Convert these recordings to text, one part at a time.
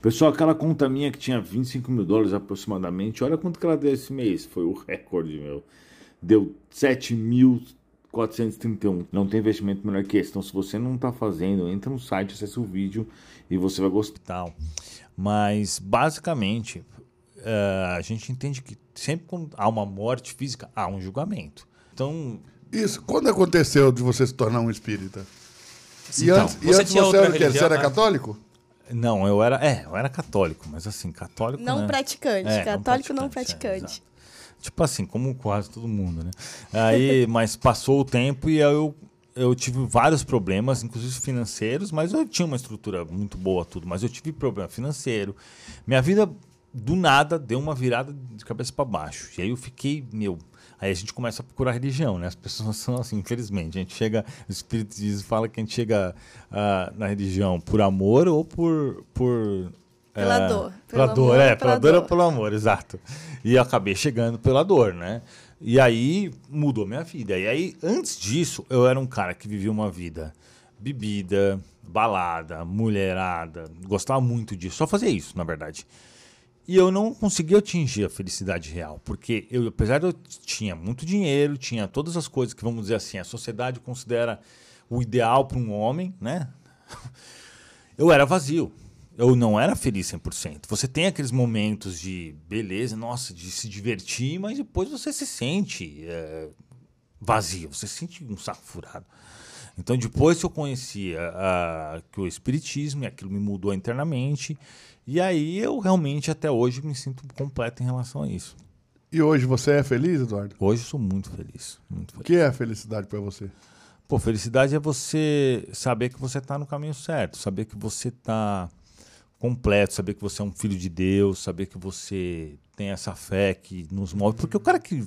Pessoal, aquela conta minha que tinha 25 mil dólares aproximadamente, olha quanto que ela deu esse mês. Foi o recorde, meu. Deu 7.431. Não tem investimento melhor que esse. Então, se você não está fazendo, entra no site, acessa o vídeo e você vai gostar. Mas, basicamente, uh, a gente entende que sempre quando há uma morte física, há um julgamento. Então. Isso, quando aconteceu de você se tornar um espírita? E então, antes, você, e antes você, era, religião, você era né? católico? Não, eu era, é, eu era católico, mas assim, católico. Não né? praticante, é, católico não praticante. Não praticante. É, tipo assim, como quase todo mundo, né? Aí, mas passou o tempo e eu, eu tive vários problemas, inclusive financeiros, mas eu tinha uma estrutura muito boa, tudo, mas eu tive problema financeiro. Minha vida, do nada, deu uma virada de cabeça para baixo. E aí eu fiquei, meu, Aí a gente começa a procurar religião, né? As pessoas são assim, infelizmente. A gente chega, o Espiritismo fala que a gente chega uh, na religião por amor ou por. por pela é, dor. Pela dor, amor, é, pela, pela dor, dor ou pelo amor, exato. E eu acabei chegando pela dor, né? E aí mudou minha vida. E aí, antes disso, eu era um cara que vivia uma vida bebida, balada, mulherada, gostava muito disso, só fazia isso, na verdade. E eu não conseguia atingir a felicidade real, porque eu, apesar de eu tinha muito dinheiro, tinha todas as coisas que, vamos dizer assim, a sociedade considera o ideal para um homem, né? Eu era vazio. Eu não era feliz 100%. Você tem aqueles momentos de beleza, nossa, de se divertir, mas depois você se sente é, vazio, você se sente um saco furado. Então, depois que eu conheci a, a, que o Espiritismo, e aquilo me mudou internamente, e aí eu realmente até hoje me sinto completo em relação a isso. E hoje você é feliz, Eduardo? Hoje sou muito feliz, muito feliz. O que é a felicidade para você? Pô, felicidade é você saber que você está no caminho certo, saber que você está completo, saber que você é um filho de Deus, saber que você tem essa fé que nos move. Porque o cara que.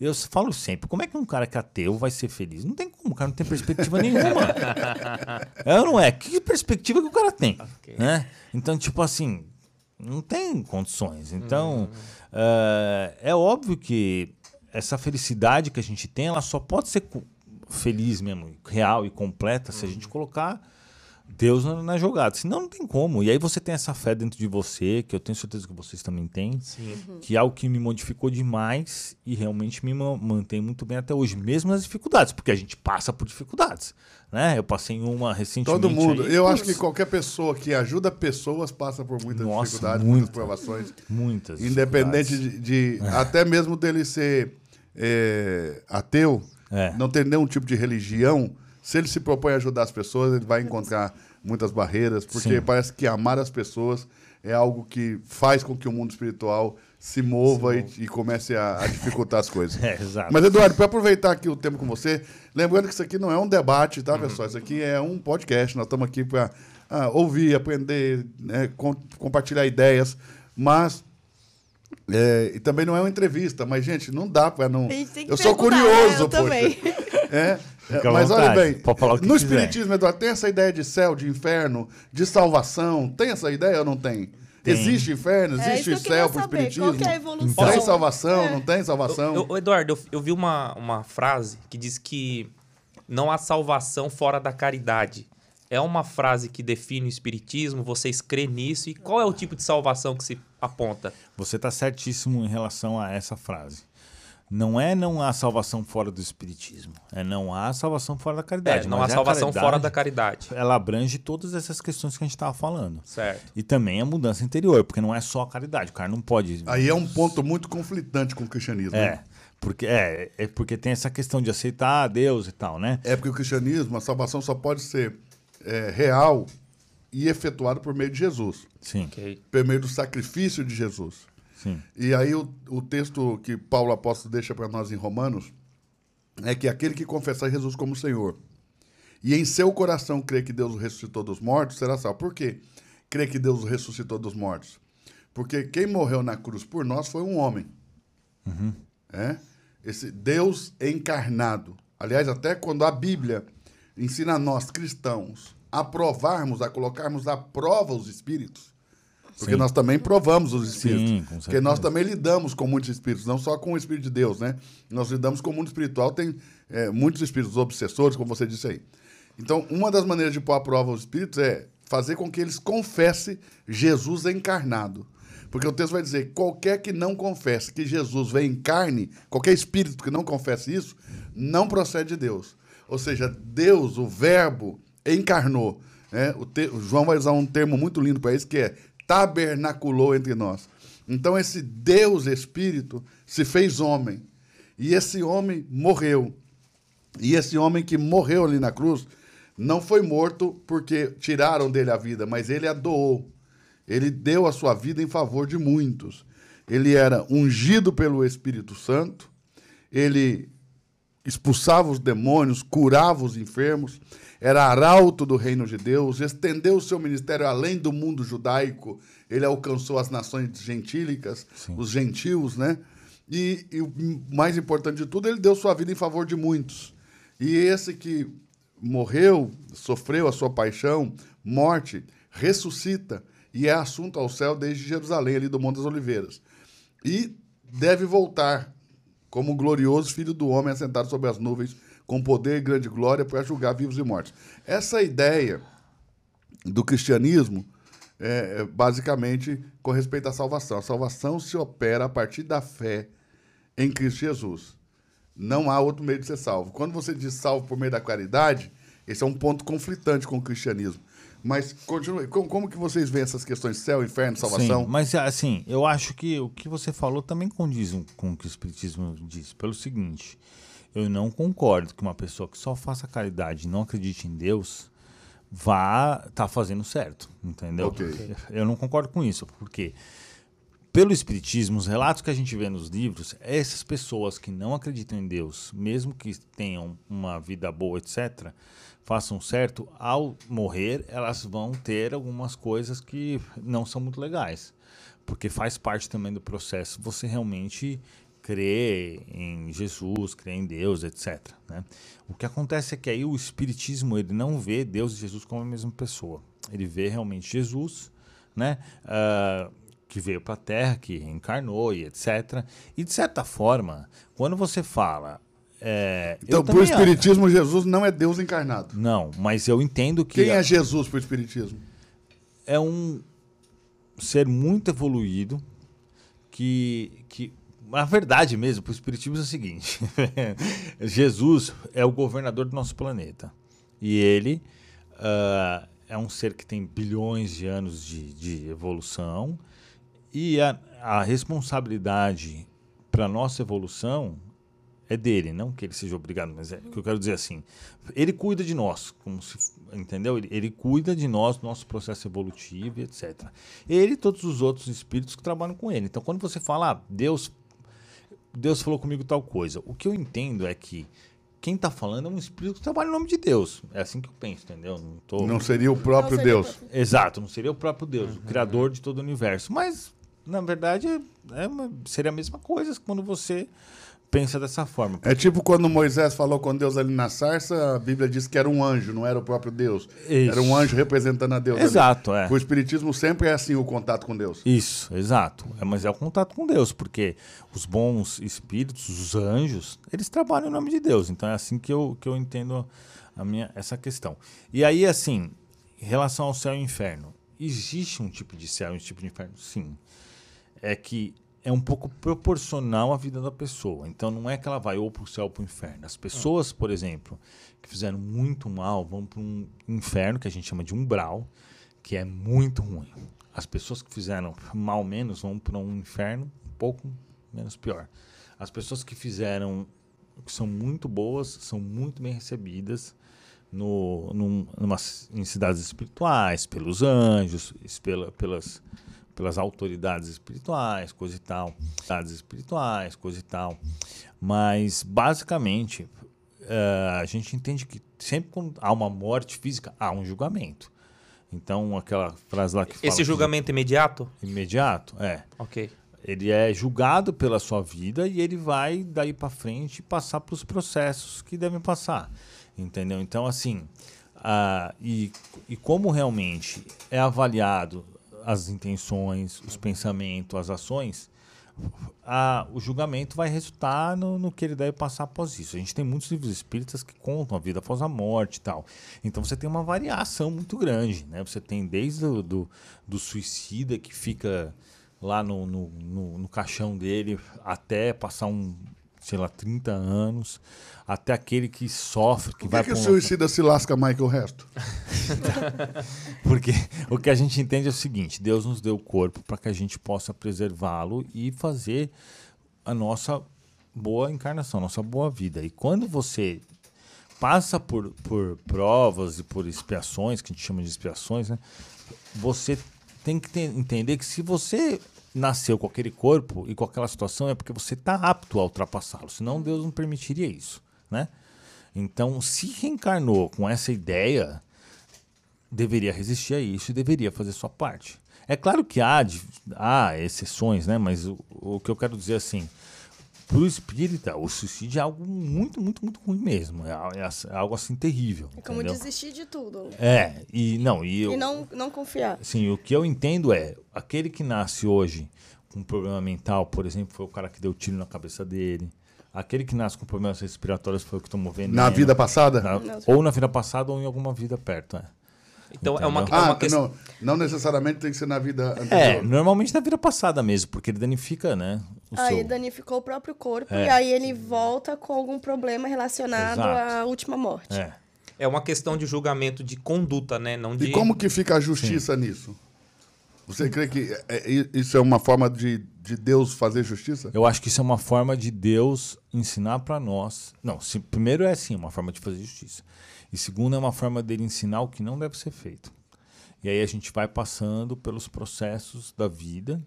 Eu falo sempre, como é que um cara que é ateu vai ser feliz? Não tem como, o cara não tem perspectiva nenhuma. é ou não é? Que perspectiva que o cara tem? Okay. Né? Então, tipo assim, não tem condições. Então, uhum. uh, é óbvio que essa felicidade que a gente tem, ela só pode ser feliz mesmo, real e completa, uhum. se a gente uhum. colocar Deus na, na, jogada. Senão não tem como. E aí você tem essa fé dentro de você, que eu tenho certeza que vocês também têm, uhum. que é algo que me modificou demais e realmente me mantém muito bem até hoje, mesmo nas dificuldades, porque a gente passa por dificuldades. Né? Eu passei em uma recentemente. Todo mundo. Aí, eu acho que qualquer pessoa que ajuda pessoas passa por muitas Nossa, dificuldades, muita, muitas provações. Muitas. Independente de, de é. até mesmo dele ser é, ateu, é. não ter nenhum tipo de religião se ele se propõe a ajudar as pessoas, ele vai encontrar muitas barreiras, porque Sim. parece que amar as pessoas é algo que faz com que o mundo espiritual se mova e, e, comece a, a, dificultar as coisas. É, exato. Mas, Eduardo, para aproveitar aqui o tempo com você, lembrando que isso aqui não é um debate, tá, uhum. pessoal? Isso aqui é um podcast. Nós estamos aqui para ah, ouvir, aprender, né, com, compartilhar ideias, mas. É, e também não é uma entrevista, mas, gente, não dá para não. Eu sou curioso, né? eu poxa. Também. É, é, mas olha bem, no Espiritismo, Eduardo, tem essa ideia de céu, de inferno, de salvação? Tem essa ideia ou não tem? tem. Existe inferno, é, existe céu para o Espiritismo? Qual é a evolução? Tem salvação, é. não tem salvação? Eu, eu, Eduardo, eu, eu, vi uma, uma frase que diz que não há salvação fora da caridade. É uma frase que define o Espiritismo, vocês crêem nisso? E qual é o tipo de salvação que se aponta? Você está certíssimo em relação a essa frase não é não há salvação fora do espiritismo, é não há salvação fora da caridade. É, não há salvação fora da caridade. Ela abrange todas essas questões que a gente estava falando. Certo. E também a mudança interior, porque não é só a caridade, o cara não pode. Aí é um ponto muito conflitante com o cristianismo. É. Né? Porque, é, é porque tem essa questão de aceitar Deus e tal, né? É porque o cristianismo, a salvação só pode ser é, real e efetuada por meio de Jesus. Sim. Okay. Por meio do sacrifício de Jesus. Sim. E aí o, o texto que Paulo apóstolo deixa para nós em Romanos é que aquele que confessar Jesus como Senhor e em seu coração crê que Deus o ressuscitou dos mortos, será salvo. Por quê? Crê que Deus o ressuscitou dos mortos. Porque quem morreu na cruz por nós foi um homem. Uhum. É? Esse Deus encarnado. Aliás, até quando a Bíblia ensina a nós cristãos a provarmos, a colocarmos à prova os espíritos, porque Sim. nós também provamos os espíritos. Sim, porque nós também lidamos com muitos espíritos, não só com o espírito de Deus, né? Nós lidamos com o mundo espiritual, tem é, muitos espíritos obsessores, como você disse aí. Então, uma das maneiras de pôr à prova os espíritos é fazer com que eles confessem Jesus encarnado. Porque o texto vai dizer: qualquer que não confesse que Jesus vem em carne, qualquer espírito que não confesse isso, não procede de Deus. Ou seja, Deus, o Verbo, encarnou. Né? O, te, o João vai usar um termo muito lindo para isso, que é tabernaculou entre nós. Então, esse Deus Espírito se fez homem. E esse homem morreu. E esse homem que morreu ali na cruz não foi morto porque tiraram dele a vida, mas ele a doou. Ele deu a sua vida em favor de muitos. Ele era ungido pelo Espírito Santo, ele expulsava os demônios, curava os enfermos, era arauto do reino de Deus, estendeu o seu ministério além do mundo judaico, ele alcançou as nações gentílicas, Sim. os gentios, né? E, e, o mais importante de tudo, ele deu sua vida em favor de muitos. E esse que morreu, sofreu a sua paixão, morte, ressuscita e é assunto ao céu desde Jerusalém, ali do Monte das Oliveiras. E deve voltar como glorioso filho do homem assentado sobre as nuvens, com poder e grande glória para julgar vivos e mortos. Essa ideia do cristianismo é, é basicamente com respeito à salvação. A salvação se opera a partir da fé em Cristo Jesus. Não há outro meio de ser salvo. Quando você diz salvo por meio da caridade, esse é um ponto conflitante com o cristianismo. Mas continue. Como, como, que vocês veem essas questões céu, inferno, salvação? Sim, mas assim, eu acho que o que você falou também condiz com o que o Espiritismo diz. Pelo seguinte, eu não concordo que uma pessoa que só faça caridade e não acredite em Deus vá estar tá fazendo certo, entendeu? Okay. Eu não concordo com isso, porque pelo Espiritismo, os relatos que a gente vê nos livros, essas pessoas que não acreditam em Deus, mesmo que tenham uma vida boa, etc., façam certo, ao morrer, elas vão ter algumas coisas que não são muito legais. Porque faz parte também do processo você realmente crer em Jesus, crer em Deus, etc. Né? O que acontece é que aí o Espiritismo ele não vê Deus e Jesus como a mesma pessoa. Ele vê realmente Jesus, né? Uh, que veio para a Terra, que reencarnou e etc. E de certa forma, quando você fala é, então, para o Espiritismo, Jesus não é Deus encarnado. Não, mas eu entendo que. Quem é Jesus para o Espiritismo? É um ser muito evoluído que. que a verdade mesmo para o Espiritismo é o seguinte: Jesus é o governador do nosso planeta. E ele uh, é um ser que tem bilhões de anos de, de evolução. E a, a responsabilidade para a nossa evolução é dele, não que ele seja obrigado, mas é que eu quero dizer assim, ele cuida de nós, se, entendeu? Ele, ele cuida de nós, nosso processo evolutivo, etc. Ele e todos os outros espíritos que trabalham com ele. Então, quando você fala, ah, Deus, Deus falou comigo tal coisa, o que eu entendo é que quem está falando é um espírito que trabalha em nome de Deus. É assim que eu penso, entendeu? Não, tô... não seria o próprio seria Deus. O... Exato, não seria o próprio Deus, uhum. o criador de todo o universo. Mas, na verdade, é uma, seria a mesma coisa quando você pensa dessa forma. É tipo quando Moisés falou com Deus ali na sarça, a Bíblia diz que era um anjo, não era o próprio Deus. Isso. Era um anjo representando a Deus. Exato, ali. é. O Espiritismo sempre é assim, o contato com Deus. Isso, exato. É, mas é o contato com Deus, porque os bons espíritos, os anjos, eles trabalham em nome de Deus. Então é assim que eu, que eu entendo a minha, essa questão. E aí, assim, em relação ao céu e inferno, existe um tipo de céu e um tipo de inferno? Sim. É que é um pouco proporcional à vida da pessoa. Então não é que ela vai ou para o céu ou para o inferno. As pessoas, por exemplo, que fizeram muito mal vão para um inferno que a gente chama de umbral, que é muito ruim. As pessoas que fizeram mal menos vão para um inferno um pouco menos pior. As pessoas que fizeram que são muito boas são muito bem recebidas no, num, numa, em cidades espirituais, pelos anjos, pela, pelas pelas autoridades espirituais, coisa e tal, autoridades espirituais, coisa e tal. Mas basicamente uh, a gente entende que sempre quando há uma morte física há um julgamento. Então aquela frase lá que fala esse julgamento que, imediato? Imediato, é. Ok. Ele é julgado pela sua vida e ele vai daí para frente passar para os processos que devem passar, entendeu? Então assim, uh, e, e como realmente é avaliado as intenções, os pensamentos, as ações, a, o julgamento vai resultar no, no, que ele deve passar após isso. A gente tem muitos livros espíritas que contam a vida após a morte e tal. Então você tem uma variação muito grande. Né? Você tem desde o do, do suicida que fica lá no, no, no, no caixão dele até passar um, sei lá, 30 anos, até aquele que sofre, que Por que vai que o suicida se lasca mais que o resto? Porque o que a gente entende é o seguinte: Deus nos deu o corpo para que a gente possa preservá-lo e fazer a nossa boa encarnação, nossa boa vida. E quando você passa por, por provas e por expiações, que a gente chama de expiações, né? Você tem que ter, entender que se você nasceu com aquele corpo e com aquela situação é porque você está apto a ultrapassá-lo. Senão Deus não permitiria isso, né? Então, se reencarnou com essa ideia, deveria resistir a isso e deveria fazer sua parte. É claro que há, há exceções, né? Mas o, o que eu quero dizer assim, para o espírita, o suicídio é algo muito, muito, muito ruim mesmo. É, é, é algo assim terrível. É como entendeu? desistir de tudo. É, e não. E, eu, e não, não confiar. Sim, o que eu entendo é aquele que nasce hoje com um problema mental, por exemplo, foi o cara que deu tiro na cabeça dele. Aquele que nasce com problemas respiratórios foi o que tomou veneno. Na vida passada? Na, ou na vida passada ou em alguma vida perto, é. Então é uma, é ah, uma questão. Não, não necessariamente tem que ser na vida anterior. É, normalmente na vida passada mesmo, porque ele danifica, né? aí seu... danificou o próprio corpo é. e aí ele volta com algum problema relacionado Exato. à última morte. É. é uma questão de julgamento de conduta, né? Não de... E como que fica a justiça Sim. nisso? Você crê que é, isso é uma forma de, de Deus fazer justiça? Eu acho que isso é uma forma de Deus ensinar para nós. Não, se, primeiro é assim, uma forma de fazer justiça. E segundo, é uma forma dele ensinar o que não deve ser feito. E aí a gente vai passando pelos processos da vida.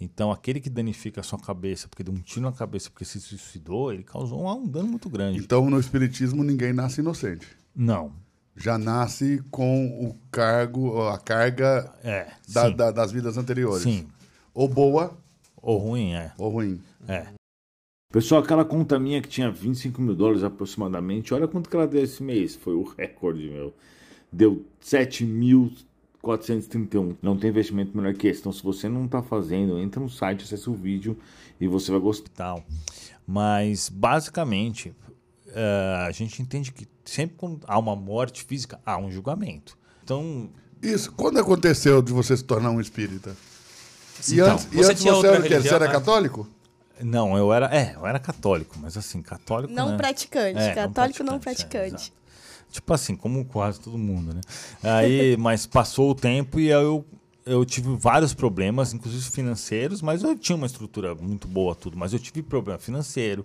Então, aquele que danifica a sua cabeça, porque deu um tiro na cabeça porque se suicidou, ele causou um dano muito grande. Então, no Espiritismo, ninguém nasce inocente. Não. Já nasce com o cargo, a carga é, da, da, das vidas anteriores. Sim. Ou boa. Ou ruim, é. Ou ruim. É. Pessoal, aquela conta minha que tinha 25 mil dólares aproximadamente, olha quanto que ela deu esse mês. Foi o recorde, meu. Deu 7.431. Não tem investimento melhor que esse. Então, se você não está fazendo, entra no site, acessa o vídeo e você vai gostar. Mas, basicamente, uh, a gente entende que sempre quando há uma morte física, há um julgamento. Então... Isso. Quando aconteceu de você se tornar um espírita? E então, antes, e antes você, você era o quê? Você era né? católico? Não, eu era, é, eu era católico, mas assim, católico. Não né? praticante, é, católico não praticante. Não praticante. É, tipo assim, como quase todo mundo, né? Aí, mas passou o tempo e eu, eu tive vários problemas, inclusive financeiros, mas eu tinha uma estrutura muito boa, tudo, mas eu tive problema financeiro.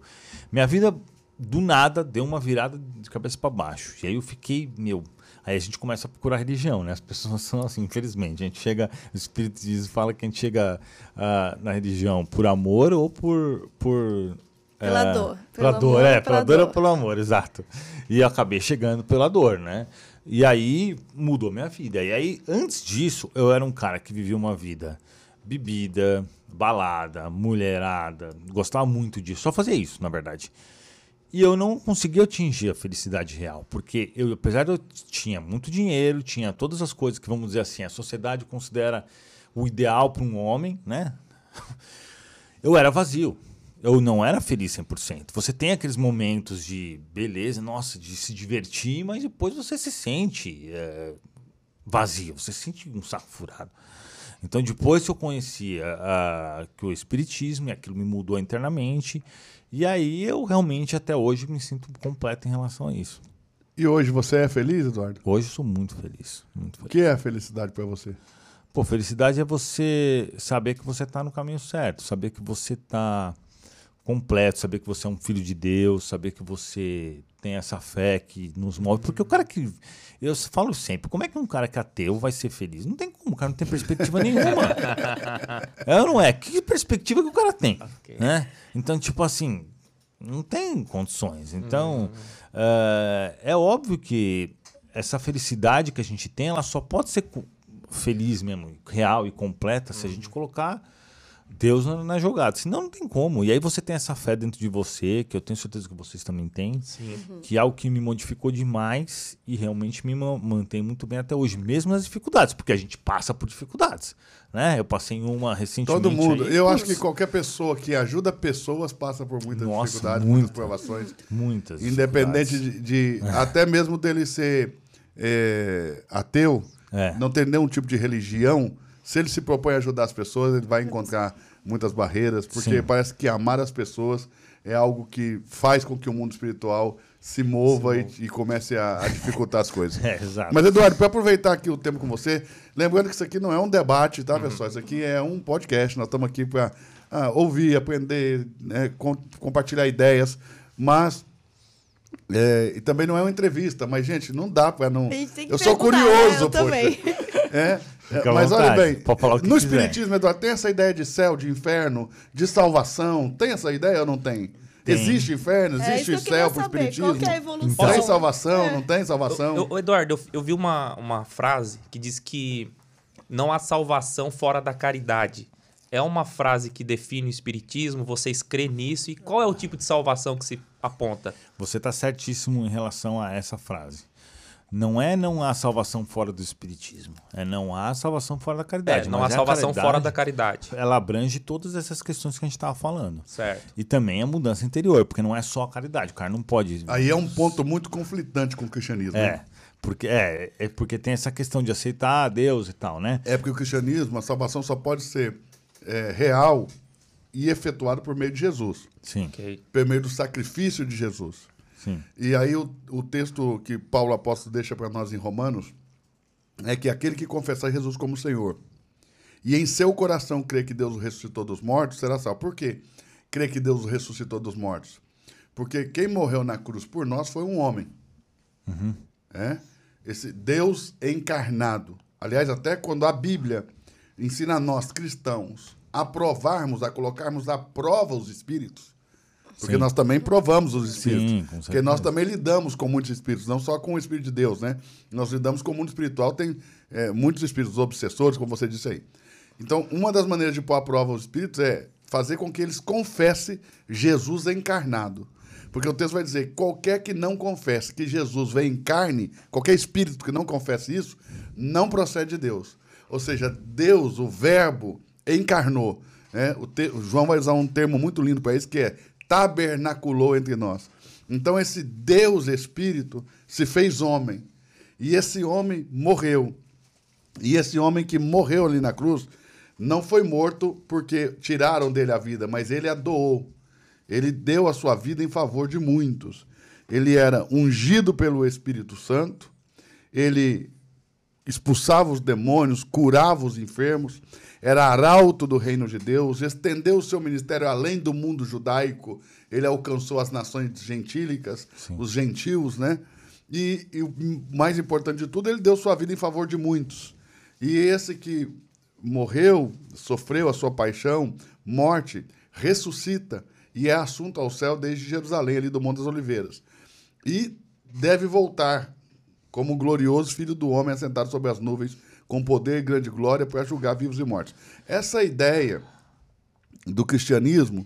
Minha vida, do nada, deu uma virada de cabeça para baixo. E aí eu fiquei, meu, Aí a gente começa a procurar religião, né? As pessoas são assim, infelizmente. A gente chega, o Espiritismo fala que a gente chega uh, na religião por amor ou por. por pela dor. Pela dor, é, pela, dor ou pelo amor, exato. E eu acabei chegando pela dor, né? E aí mudou minha vida. E aí, antes disso, eu era um cara que vivia uma vida bebida, balada, mulherada, gostava muito disso, só fazia isso, na verdade. E eu não conseguia atingir a felicidade real, porque eu, apesar de eu tinha muito dinheiro, tinha todas as coisas que vamos dizer assim, a sociedade considera o ideal para um homem, né? Eu era vazio. Eu não era feliz 100%. Você tem aqueles momentos de beleza, nossa, de se divertir, mas depois você se sente é, vazio, você se sente um saco furado. Então, depois que eu conheci a, a, que o Espiritismo, e aquilo me mudou internamente, e aí eu realmente até hoje me sinto completo em relação a isso. E hoje você é feliz, Eduardo? Hoje eu sou muito feliz. Muito feliz. O que é a felicidade para você? Pô, felicidade é você saber que você está no caminho certo, saber que você está completo, saber que você é um filho de Deus, saber que você tem essa fé que nos move. Porque o cara que. Eu falo sempre, como é que um cara que é ateu vai ser feliz? Não tem como, o cara não tem perspectiva nenhuma. é ou não é? Que perspectiva que o cara tem? Okay. Né? Então, tipo assim, não tem condições. Então, uhum. uh, é óbvio que essa felicidade que a gente tem, ela só pode ser feliz mesmo, real e completa, uhum. se a gente colocar Deus na jogada. Senão não tem como. E aí você tem essa fé dentro de você, que eu tenho certeza que vocês também têm, Sim. que é algo que me modificou demais e realmente me ma- mantém muito bem até hoje, mesmo nas dificuldades, porque a gente passa por dificuldades. Né? Eu passei em uma recentemente. Todo mundo. aí, Eu acho putz, que qualquer pessoa que ajuda pessoas passa por muitas Nossa, dificuldades, muita. muitas provações. Muitas. Independente de, de- até mesmo dele ser é, ateu, É. não ter nenhum tipo de religião, se ele se propõe a ajudar as pessoas, ele vai encontrar muitas barreiras, porque Sim. parece que amar as pessoas é algo que faz com que o mundo espiritual se mova, E, e comece a, a dificultar as coisas. É, exato. Mas, Eduardo, para aproveitar aqui o tempo com você, lembrando que isso aqui não é um debate, tá, pessoal? Isso aqui é um podcast. Nós estamos aqui para ouvir, aprender, né, com- compartilhar ideias, mas. é, e também não é uma entrevista, mas, gente, não dá para não. Eu sou perguntar, né? curioso, Eu poxa. também. É, Fica à mas olha vontade, bem, pode falar o que no quiser. Espiritismo, Eduardo, tem essa ideia de céu, de inferno, de salvação? Tem essa ideia ou não tem? Tem. Existe inferno, É existe queria céu para o Espiritismo? qual que é a evolução? Tem É. salvação, não tem salvação? Eu- eu- Eduardo, eu, eu vi uma, uma frase que diz que não há salvação fora da caridade. É uma frase que define o espiritismo, vocês crêem nisso? E qual é o tipo de salvação que se aponta? Você está certíssimo em relação a essa frase. Não é não há salvação fora do espiritismo. É não há salvação fora da caridade. É, não há é a salvação fora da caridade. Ela abrange todas essas questões que a gente estava falando. Certo. E também a mudança interior, porque não é só a caridade. O cara não pode. Aí é um ponto muito conflitante com o cristianismo. É. né? Porque, é, é porque tem essa questão de aceitar Deus e tal, né? É porque o cristianismo, a salvação só pode ser é, real e efetuada por meio de Jesus, Sim, Ok. por meio do sacrifício de Jesus. Sim. E aí o, o texto que Paulo apóstolo deixa para nós em Romanos é que aquele que confessar Jesus como Senhor e em seu coração crer que Deus o ressuscitou dos mortos, será salvo. Por quê? Crer que Deus o ressuscitou dos mortos. Porque quem morreu na cruz por nós foi um homem. É? Esse Deus encarnado. Aliás, até quando a Bíblia ensina a nós cristãos a provarmos, a colocarmos à prova os espíritos, porque Sim. nós também provamos os espíritos. Sim, porque nós também lidamos com muitos espíritos, não só com o espírito de Deus, né? Nós lidamos com o mundo espiritual, tem é, muitos espíritos obsessores, como você disse aí. Então, uma das maneiras de pôr à prova os espíritos é fazer com que eles confessem Jesus encarnado. Porque o texto vai dizer: qualquer que não confesse que Jesus veio em carne, qualquer espírito que não confesse isso, não procede de Deus. Ou seja, Deus, o Verbo, encarnou. né? O, te- o João vai usar um termo muito lindo para isso, que é tabernaculou entre nós. Então, esse Deus Espírito se fez homem. E esse homem morreu. E esse homem que morreu ali na cruz não foi morto porque tiraram dele a vida, mas ele a doou. Ele deu a sua vida em favor de muitos. Ele era ungido pelo Espírito Santo, ele expulsava os demônios, curava os enfermos, era arauto do reino de Deus, estendeu o seu ministério além do mundo judaico, ele alcançou as nações gentílicas, os gentios, né? E, e o mais importante de tudo, ele deu sua vida em favor de muitos. E esse que morreu, sofreu a sua paixão, morte, ressuscita e é assunto ao céu desde Jerusalém, ali do Monte das Oliveiras. E deve voltar como glorioso filho do homem assentado sobre as nuvens, com poder e grande glória para julgar vivos e mortos. Essa ideia do cristianismo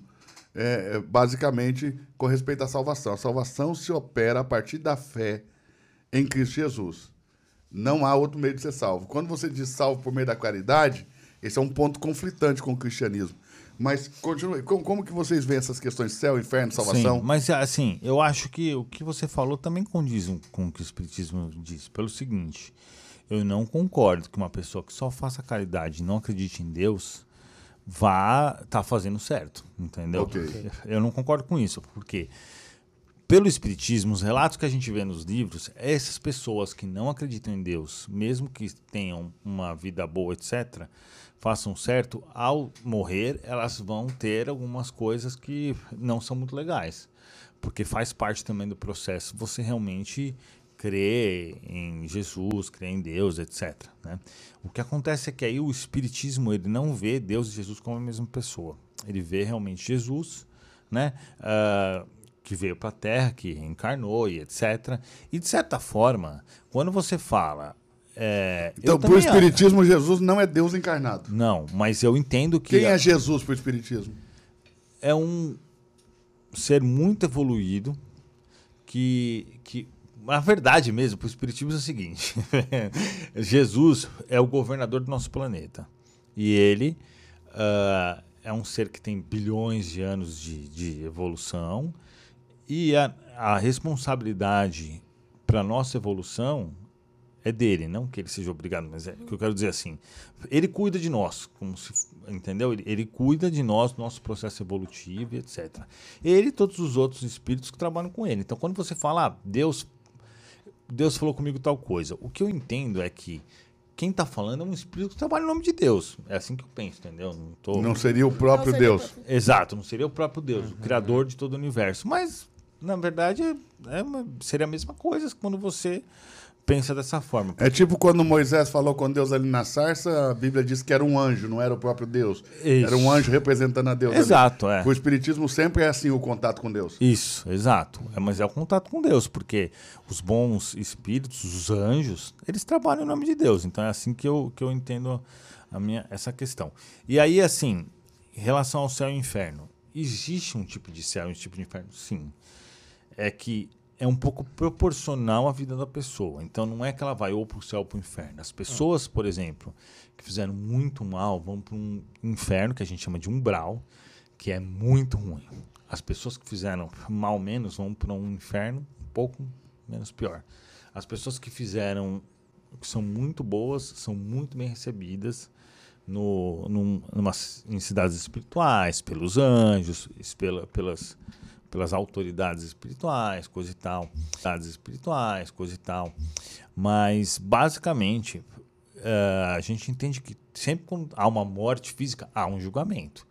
é, é basicamente com respeito à salvação. A salvação se opera a partir da fé em Cristo Jesus. Não há outro meio de ser salvo. Quando você diz salvo por meio da caridade, esse é um ponto conflitante com o cristianismo. Mas continue. Como, como que vocês veem essas questões céu, inferno, salvação? Sim, mas assim, eu acho que o que você falou também condiz com o que o Espiritismo diz. Pelo seguinte, eu não concordo que uma pessoa que só faça caridade e não acredite em Deus vá estar fazendo certo, entendeu? Ok. Eu não concordo com isso, porque pelo Espiritismo, os relatos que a gente vê nos livros, essas pessoas que não acreditam em Deus, mesmo que tenham uma vida boa, etc., façam certo, ao morrer, elas vão ter algumas coisas que não são muito legais. Porque faz parte também do processo você realmente crer em Jesus, crer em Deus, etc. né? O que acontece é que aí o Espiritismo ele não vê Deus e Jesus como a mesma pessoa. Ele vê realmente Jesus, né? Ah, que veio para a Terra, que reencarnou e etc. E de certa forma, quando você fala é, Então, pro também Espiritismo, Jesus não é Deus encarnado. Não, mas eu entendo que Quem é Jesus pro Espiritismo? é um ser muito evoluído que, que a verdade mesmo para o espiritismo é o seguinte: Jesus é o governador do nosso planeta e ele ah, é um ser que tem bilhões de anos de, de evolução e a, a responsabilidade para nossa evolução é dele, não que ele seja obrigado, mas é o que eu quero dizer assim. Ele cuida de nós, como se, entendeu? Ele, ele cuida de nós, nosso processo evolutivo, etc. Ele e todos os outros espíritos que trabalham com ele. Então, quando você fala, ah, Deus, Deus falou comigo tal coisa, o que eu entendo é que quem está falando é um espírito que trabalha em nome de Deus. É assim que eu penso, entendeu? Não tô... Não seria o próprio Não seria o Deus. próprio- Exato, não seria o próprio Deus, o criador de todo o universo. Mas, na verdade, é uma- seria a mesma coisa quando você pensa dessa forma. É tipo quando Moisés falou com Deus ali na sarça, a Bíblia diz que era um anjo, não era o próprio Deus. Isso. Era um anjo representando a Deus. ali. Exato, é. O Espiritismo sempre é assim, o contato com Deus. Isso, exato. É, mas é o contato com Deus, porque os bons espíritos, os anjos, eles trabalham em nome de Deus. Então é assim que eu, que eu entendo a minha, essa questão. E aí, assim, em relação ao céu e inferno, existe um tipo de céu e um tipo de inferno? Sim. É que é um pouco proporcional à vida da pessoa. Então não é que ela vai ou para o céu ou para o inferno. As pessoas, por exemplo, que fizeram muito mal vão para um inferno que a gente chama de umbral, que é muito ruim. As pessoas que fizeram mal menos vão para um inferno um pouco menos pior. As pessoas que fizeram que são muito boas são muito bem recebidas no, num, numa, em cidades espirituais, pelos anjos, pela, pelas, pelas autoridades espirituais, coisa e tal. Autoridades espirituais, coisa e tal. Mas, basicamente, eh, a gente entende que sempre quando há uma morte física, há um julgamento.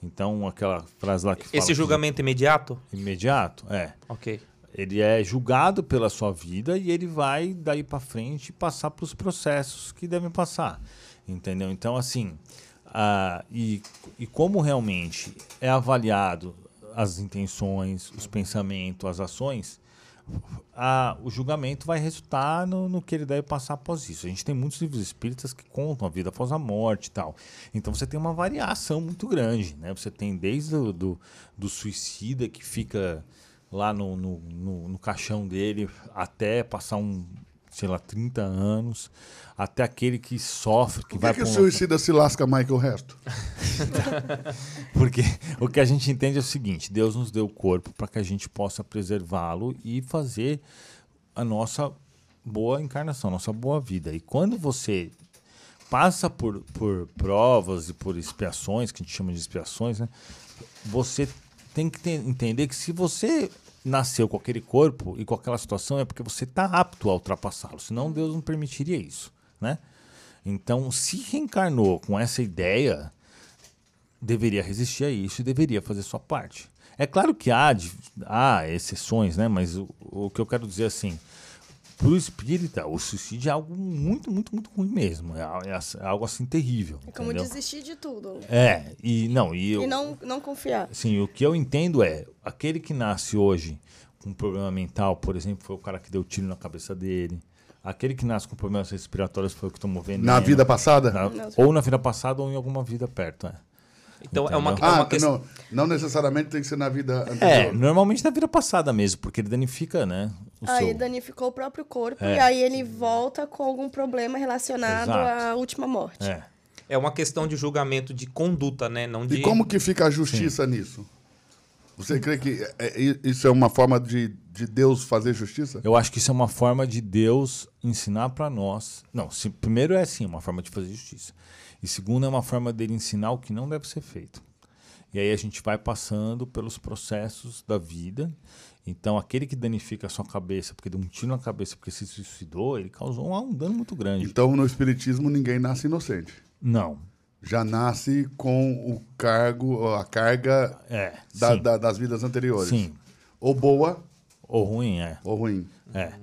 Então, aquela frase lá que fala Esse que- julgamento imediato? imediato, é. Ok. Ele é julgado pela sua vida e ele vai daí para frente passar para os processos que devem passar, entendeu? Então assim, ah, e, e como realmente é avaliado as intenções, os pensamentos, as ações, a- o julgamento vai resultar no, no que ele deve passar após isso. A gente tem muitos livros espíritas que contam a vida após a morte e tal. Então você tem uma variação muito grande, né? Você tem desde o do, do suicida que fica lá no, no, no, no caixão dele até passar um, sei lá, 30 anos, até aquele que sofre, que Por vai que, que o um- suicida se lasca mais que o resto? porque o que a gente entende é o seguinte: Deus nos deu o corpo para que a gente possa preservá-lo e fazer a nossa boa encarnação, nossa boa vida. E quando você passa por, por provas e por expiações, que a gente chama de expiações, né? Você tem que ter- entender que se você nasceu com aquele corpo e com aquela situação é porque você está apto a ultrapassá-lo, senão Deus não permitiria isso, né? Então, se reencarnou com essa ideia, deveria resistir a isso e deveria fazer sua parte. É claro que há, há exceções, né? Mas o, o que eu quero dizer assim, para o espírita, o suicídio é algo muito, muito, muito ruim mesmo. É, é é algo assim terrível. É como entendeu? desistir de tudo. É, e não, e eu, E não, não confiar. Assim, o que eu entendo é, aquele que nasce hoje com um problema mental, por exemplo, foi o cara que deu tiro na cabeça dele. Aquele que nasce com problemas respiratórios foi o que tomou veneno. Na vida passada? Na- ou na vida passada ou em alguma vida perto, é. Então é uma, é Ah, uma questão. não, não necessariamente tem que ser na vida É, anterior. normalmente na vida passada mesmo, porque ele danifica, né? O Aí seu... danificou o próprio corpo É. e aí ele volta com algum problema relacionado Exato. à última morte. É. É uma questão de julgamento de conduta, né? Não de. E como que fica a justiça nisso? Você crê que é- é- isso é uma forma de, de Deus fazer justiça? Eu acho que isso é uma forma de Deus ensinar para nós. Não, se, primeiro é assim, uma forma de fazer justiça. E segundo é uma forma dele ensinar o que não deve ser feito. E aí a gente vai passando pelos processos da vida. Então, aquele que danifica a sua cabeça, porque deu um tiro na cabeça porque se suicidou, ele causou um, um dano muito grande. Então, no Espiritismo, ninguém nasce inocente. Não. Já nasce com o cargo, a carga É. da- da- das vidas anteriores. Sim. Ou boa Ou ruim, é. ou ruim. É.